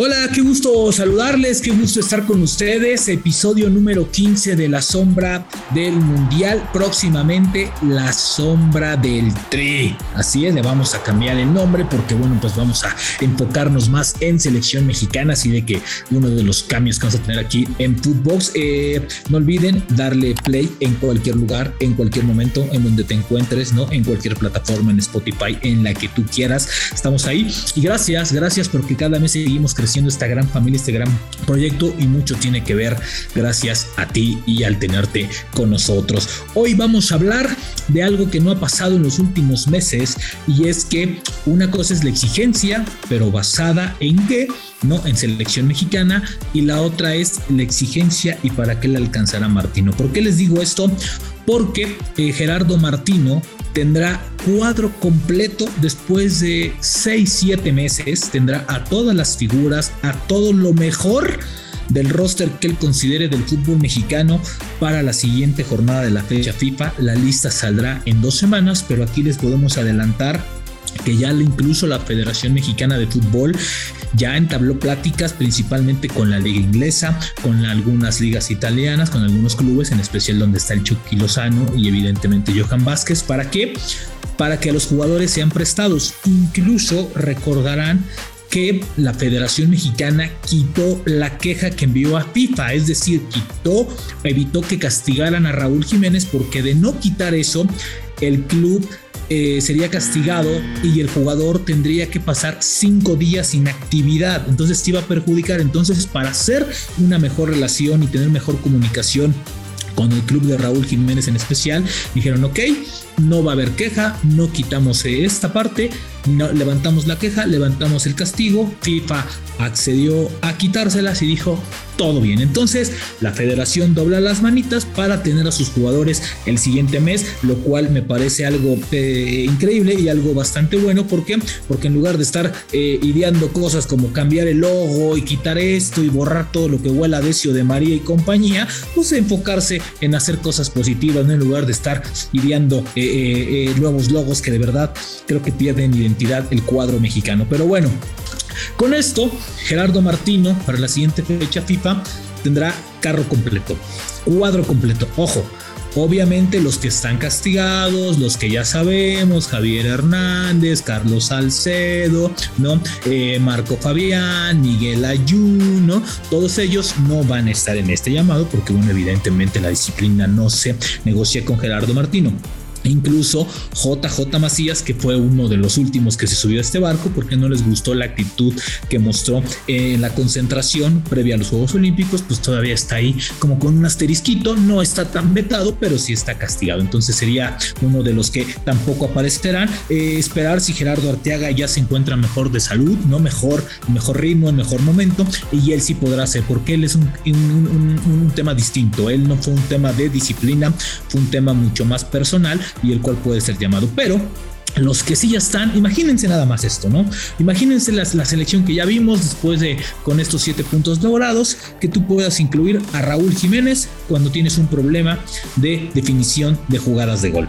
Hola, qué gusto saludarles, qué gusto estar con ustedes. Episodio número 15 de La Sombra del Mundial. Próximamente La Sombra del Tri. Así es, le vamos a cambiar el nombre porque, bueno, pues vamos a enfocarnos más en selección mexicana. Así de que uno de los cambios que vamos a tener aquí en Footbox. Eh, no olviden darle play en cualquier lugar, en cualquier momento, en donde te encuentres, ¿no? En cualquier plataforma, en Spotify, en la que tú quieras. Estamos ahí. Y gracias, gracias porque cada mes seguimos creciendo creciendo esta gran familia, este gran proyecto y mucho tiene que ver gracias a ti y al tenerte con nosotros. Hoy vamos a hablar de algo que no ha pasado en los últimos meses y es que una cosa es la exigencia, pero basada en qué? no en selección mexicana y la otra es la exigencia y para qué le alcanzará Martino. ¿Por qué les digo esto? Porque eh, Gerardo Martino tendrá cuadro completo después de 6-7 meses, tendrá a todas las figuras, a todo lo mejor del roster que él considere del fútbol mexicano para la siguiente jornada de la fecha FIFA. La lista saldrá en dos semanas, pero aquí les podemos adelantar que ya incluso la Federación Mexicana de Fútbol ya entabló pláticas principalmente con la liga inglesa, con algunas ligas italianas, con algunos clubes, en especial donde está el Chucky Lozano y evidentemente Johan Vázquez. ¿Para qué? Para que los jugadores sean prestados. Incluso recordarán que la Federación Mexicana quitó la queja que envió a FIFA, es decir, quitó, evitó que castigaran a Raúl Jiménez porque de no quitar eso, el club eh, sería castigado y el jugador tendría que pasar cinco días sin actividad. Entonces te iba a perjudicar. Entonces, para hacer una mejor relación y tener mejor comunicación con el club de Raúl Jiménez en especial, dijeron, ok, no va a haber queja, no quitamos esta parte, levantamos la queja, levantamos el castigo, FIFA accedió a quitárselas y dijo, todo bien. Entonces, la federación dobla las manitas para tener a sus jugadores el siguiente mes, lo cual me parece algo eh, increíble y algo bastante bueno. ¿Por qué? Porque en lugar de estar eh, ideando cosas como cambiar el logo y quitar esto y borrar todo lo que huela a Decio de María y compañía, pues enfocarse en hacer cosas positivas, ¿no? en lugar de estar ideando eh, nuevos logos que de verdad creo que pierden identidad el cuadro mexicano. Pero bueno, con esto, Gerardo Martino para la siguiente fecha FIFA tendrá carro completo, cuadro completo. Ojo, Obviamente los que están castigados, los que ya sabemos, Javier Hernández, Carlos Salcedo, ¿no? Eh, Marco Fabián, Miguel Ayuno, todos ellos no van a estar en este llamado porque, bueno, evidentemente la disciplina no se negocia con Gerardo Martino. Incluso JJ Macías, que fue uno de los últimos que se subió a este barco porque no les gustó la actitud que mostró en la concentración previa a los Juegos Olímpicos, pues todavía está ahí como con un asterisquito, no está tan vetado, pero sí está castigado. Entonces sería uno de los que tampoco aparecerán. Eh, esperar si Gerardo Arteaga ya se encuentra mejor de salud, no mejor, mejor ritmo, en mejor momento, y él sí podrá ser, porque él es un tema distinto. Él no fue un tema de disciplina, fue un tema mucho más personal y el cual puede ser llamado. Pero los que sí ya están, imagínense nada más esto, ¿no? Imagínense la, la, selección que ya vimos después de con estos siete puntos logrados, que tú puedas incluir a Raúl Jiménez cuando tienes un problema de definición de jugadas de gol.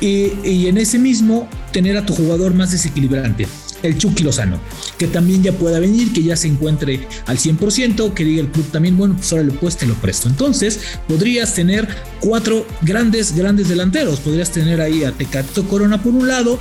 Y, y en ese mismo, tener a tu jugador más desequilibrante el Chucky Lozano, que también ya pueda venir, que ya se encuentre al 100%, que diga el club también, bueno, pues ahora le pues lo presto. Entonces, podrías tener cuatro grandes, grandes delanteros. Podrías tener ahí a Tecato Corona por un lado,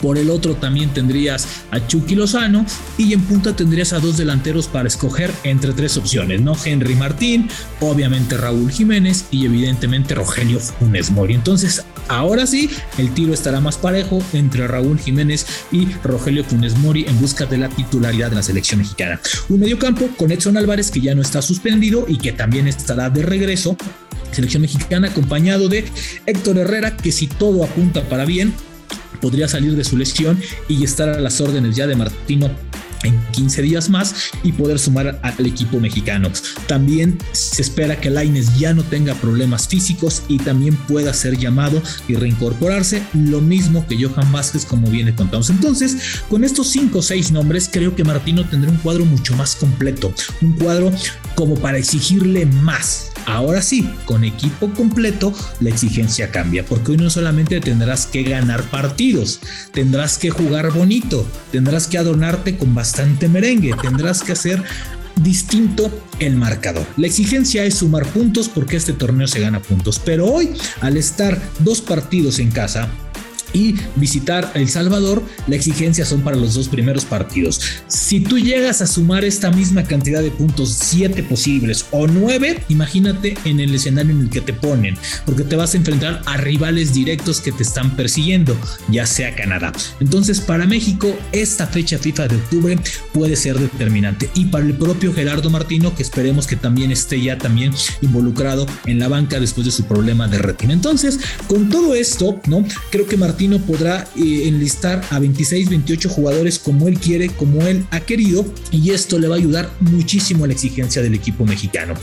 por el otro también tendrías a Chucky Lozano y en punta tendrías a dos delanteros para escoger entre tres opciones, ¿no? Henry Martín, obviamente Raúl Jiménez y evidentemente Rogelio Funes Mori. Entonces, ahora sí, el tiro estará más parejo entre Raúl Jiménez y Rogelio Funes Mori en busca de la titularidad de la selección mexicana. Un mediocampo con Edson Álvarez que ya no está suspendido y que también estará de regreso selección mexicana acompañado de Héctor Herrera que si todo apunta para bien podría salir de su lesión y estar a las órdenes ya de Martino en 15 días más y poder sumar al equipo mexicano. También se espera que Laines ya no tenga problemas físicos y también pueda ser llamado y reincorporarse, lo mismo que Johan Vázquez como viene contamos. Entonces, con estos 5 o 6 nombres, creo que Martino tendrá un cuadro mucho más completo, un cuadro como para exigirle más. Ahora sí, con equipo completo, la exigencia cambia, porque hoy no solamente tendrás que ganar partidos, tendrás que jugar bonito, tendrás que adornarte con bastante merengue, tendrás que hacer distinto el marcador. La exigencia es sumar puntos porque este torneo se gana puntos, pero hoy al estar dos partidos en casa, y visitar El Salvador, la exigencia son para los dos primeros partidos. Si tú llegas a sumar esta misma cantidad de puntos, siete posibles o nueve, imagínate en el escenario en el que te ponen, porque te vas a enfrentar a rivales directos que te están persiguiendo, ya sea Canadá. Entonces, para México, esta fecha FIFA de octubre puede ser determinante. Y para el propio Gerardo Martino, que esperemos que también esté ya también involucrado en la banca después de su problema de retina. Entonces, con todo esto, ¿no? Creo que Martino Martino podrá eh, enlistar a 26, 28 jugadores como él quiere, como él ha querido, y esto le va a ayudar muchísimo a la exigencia del equipo mexicano.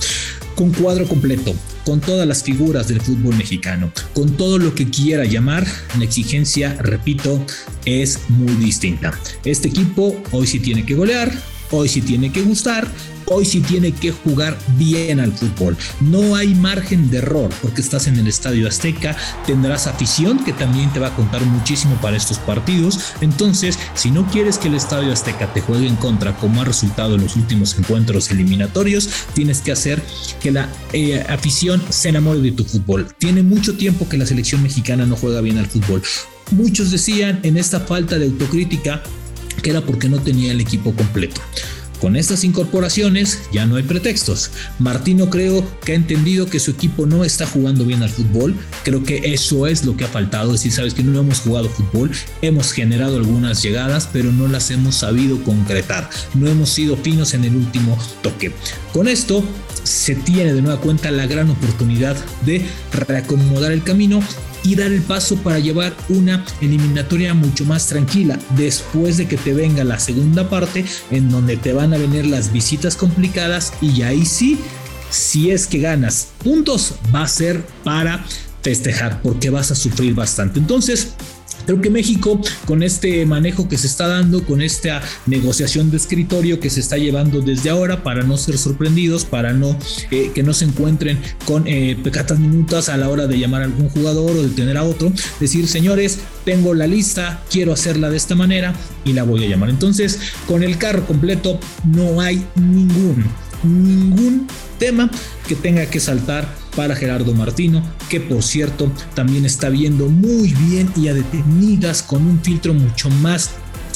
Con cuadro completo, con todas las figuras del fútbol mexicano, con todo lo que quiera llamar, la exigencia, repito, es muy distinta. Este equipo hoy sí tiene que golear, hoy sí tiene que gustar, hoy sí tiene que jugar bien al fútbol. No hay margen de error porque estás en el Estadio Azteca, tendrás afición que también te va a contar muchísimo para estos partidos. Entonces, si no quieres que el Estadio Azteca te juegue en contra como ha resultado en los últimos encuentros eliminatorios, tienes que hacer que la eh, afición se enamore de tu fútbol. Tiene mucho tiempo que la selección mexicana no juega bien al fútbol. Muchos decían en esta falta de autocrítica que era porque no tenía el equipo completo. Con estas incorporaciones ya no hay pretextos. Martino creo que ha entendido que su equipo no está jugando bien al fútbol. Creo que eso es lo que ha faltado. Es decir, sabes que no hemos jugado fútbol, hemos generado algunas llegadas, pero no las hemos sabido concretar. No hemos sido finos en el último toque. Con esto se tiene de nueva cuenta la gran oportunidad de reacomodar el camino y dar el paso para llevar una eliminatoria mucho más tranquila después de que te venga la segunda parte en donde te van a venir las visitas complicadas y ahí sí, si es que ganas puntos, va a ser para festejar porque vas a sufrir bastante. Entonces, Creo que México, con este manejo que se está dando, con esta negociación de escritorio que se está llevando desde ahora, para no ser sorprendidos, para no eh, que no se encuentren con eh, pecatas minutas a la hora de llamar a algún jugador o de tener a otro, decir, señores, tengo la lista, quiero hacerla de esta manera y la voy a llamar. Entonces, con el carro completo no hay ningún, ningún tema que tenga que saltar para Gerardo Martino, que por cierto también está viendo muy bien y a detenidas con un filtro mucho más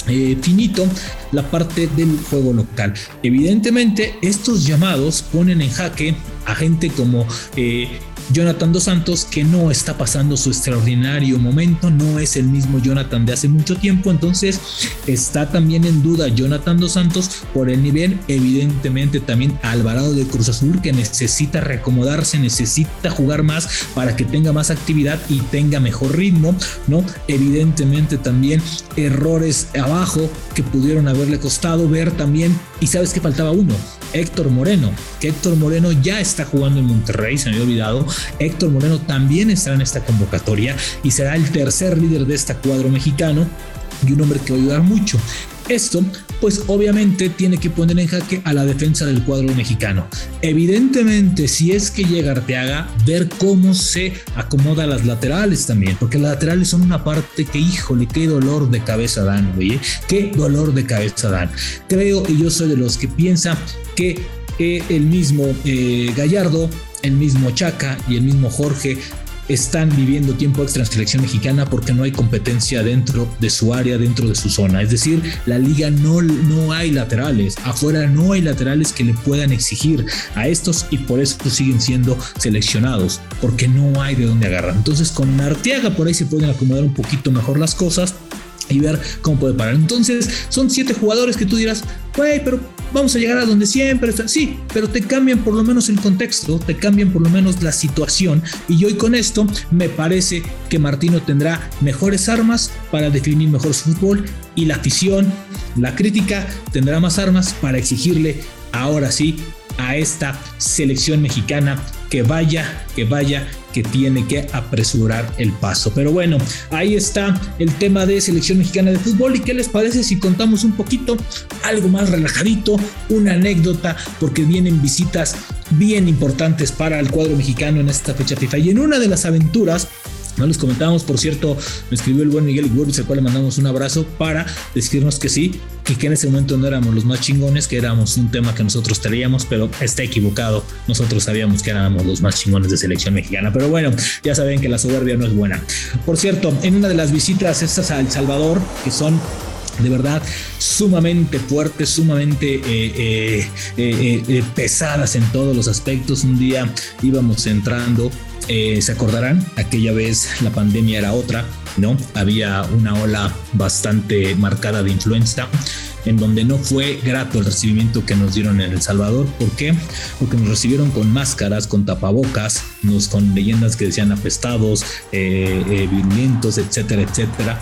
eh, finito la parte del juego local. Evidentemente, estos llamados ponen en jaque a gente como eh, Jonathan Dos Santos, que no está pasando su extraordinario momento, no es el mismo Jonathan de hace mucho tiempo, entonces está también en duda Jonathan Dos Santos por el nivel, evidentemente también Alvarado de Cruz Azul, que necesita reacomodarse, necesita jugar más para que tenga más actividad y tenga mejor ritmo, ¿no? Evidentemente también errores abajo que pudieron haberle costado ver también, y sabes que faltaba uno, Héctor Moreno, que Héctor Moreno ya está jugando en Monterrey, se me había olvidado, Héctor Moreno también estará en esta convocatoria y será el tercer líder de este cuadro mexicano y un hombre que va a ayudar mucho. Esto, pues obviamente tiene que poner en jaque a la defensa del cuadro mexicano. Evidentemente, si es que llega Arteaga, ver cómo se acomoda las laterales también, porque las laterales son una parte que, híjole, qué dolor de cabeza dan, güey, qué dolor de cabeza dan. Creo y yo soy de los que piensa que el mismo eh, Gallardo el mismo Chaca y el mismo Jorge están viviendo tiempo extra en selección mexicana porque no hay competencia dentro de su área, dentro de su zona. Es decir, la liga no, no hay laterales, afuera no hay laterales que le puedan exigir a estos y por eso siguen siendo seleccionados, porque no hay de dónde agarrar. Entonces con Arteaga por ahí se pueden acomodar un poquito mejor las cosas y ver cómo puede parar. Entonces, son siete jugadores que tú dirás, güey, pero vamos a llegar a donde siempre está. Sí, pero te cambian por lo menos el contexto, te cambian por lo menos la situación. Y hoy con esto me parece que Martino tendrá mejores armas para definir mejor su fútbol y la afición, la crítica tendrá más armas para exigirle ahora sí a esta selección mexicana que vaya, que vaya, que tiene que apresurar el paso. Pero bueno, ahí está el tema de selección mexicana de fútbol. ¿Y qué les parece si contamos un poquito, algo más relajadito, una anécdota, porque vienen visitas bien importantes para el cuadro mexicano en esta fecha FIFA? Y en una de las aventuras no les comentábamos, por cierto, me escribió el buen Miguel Igurbis, al cual le mandamos un abrazo para decirnos que sí, que, que en ese momento no éramos los más chingones, que éramos un tema que nosotros traíamos, pero está equivocado. Nosotros sabíamos que éramos los más chingones de selección mexicana. Pero bueno, ya saben que la soberbia no es buena. Por cierto, en una de las visitas estas a El Salvador, que son de verdad sumamente fuertes, sumamente eh, eh, eh, pesadas en todos los aspectos. Un día íbamos entrando eh, se acordarán, aquella vez la pandemia era otra, ¿no? Había una ola bastante marcada de influenza en donde no fue grato el recibimiento que nos dieron en El Salvador. ¿Por qué? Porque nos recibieron con máscaras, con tapabocas, nos, con leyendas que decían apestados, eh, eh, virulentos, etcétera, etcétera.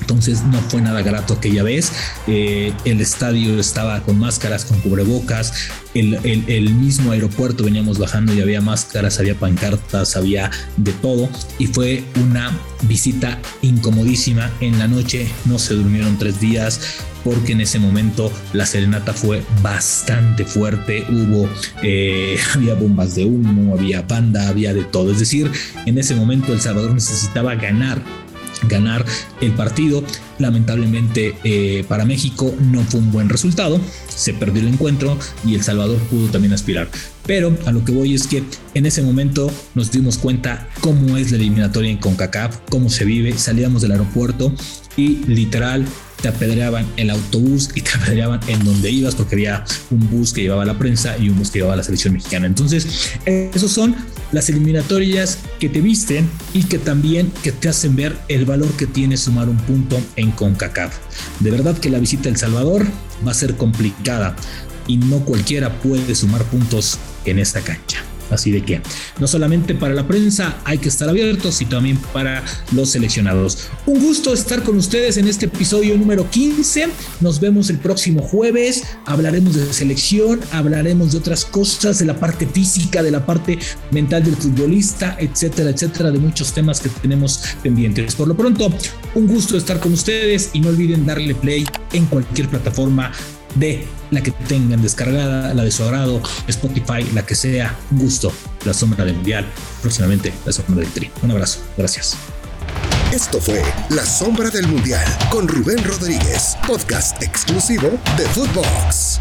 Entonces no fue nada grato aquella vez. Eh, el estadio estaba con máscaras, con cubrebocas. El, mismo aeropuerto veníamos bajando y había máscaras, había pancartas, había de todo. Y fue una visita incomodísima. En la noche no se durmieron tres días porque en ese momento la serenata fue bastante fuerte. Hubo, eh, había bombas de humo, había banda, había de todo. Es decir, en ese momento El Salvador necesitaba ganar ganar el partido. Lamentablemente eh, para México no fue un buen resultado, se perdió el encuentro y El Salvador pudo también aspirar. Pero a lo que voy es que en ese momento nos dimos cuenta cómo es la eliminatoria en CONCACAF, cómo se vive, salíamos del aeropuerto y literal te apedreaban el autobús y te apedreaban en donde ibas porque había un bus que llevaba la prensa y un bus que llevaba la selección mexicana. Entonces, esos son las eliminatorias que te visten y que también que te hacen ver el valor que tiene sumar un punto en CONCACAF. De verdad que la visita a El Salvador va a ser complicada y no cualquiera puede sumar puntos en esta cancha. Así de que no solamente para la prensa hay que estar abiertos, sino también para los seleccionados. Un gusto estar con ustedes en este episodio número 15. Nos vemos el próximo jueves. Hablaremos de selección, hablaremos de otras cosas, de la parte física, de la parte mental del futbolista, etcétera, etcétera, de muchos temas que tenemos pendientes. Por lo pronto, un gusto estar con ustedes y no olviden darle play en cualquier plataforma de la que tengan descargada, la de su agrado, Spotify, la que sea, gusto. La sombra del mundial, próximamente la sombra del tri. Un abrazo, gracias. Esto fue La Sombra del Mundial con Rubén Rodríguez, podcast exclusivo de Footbox.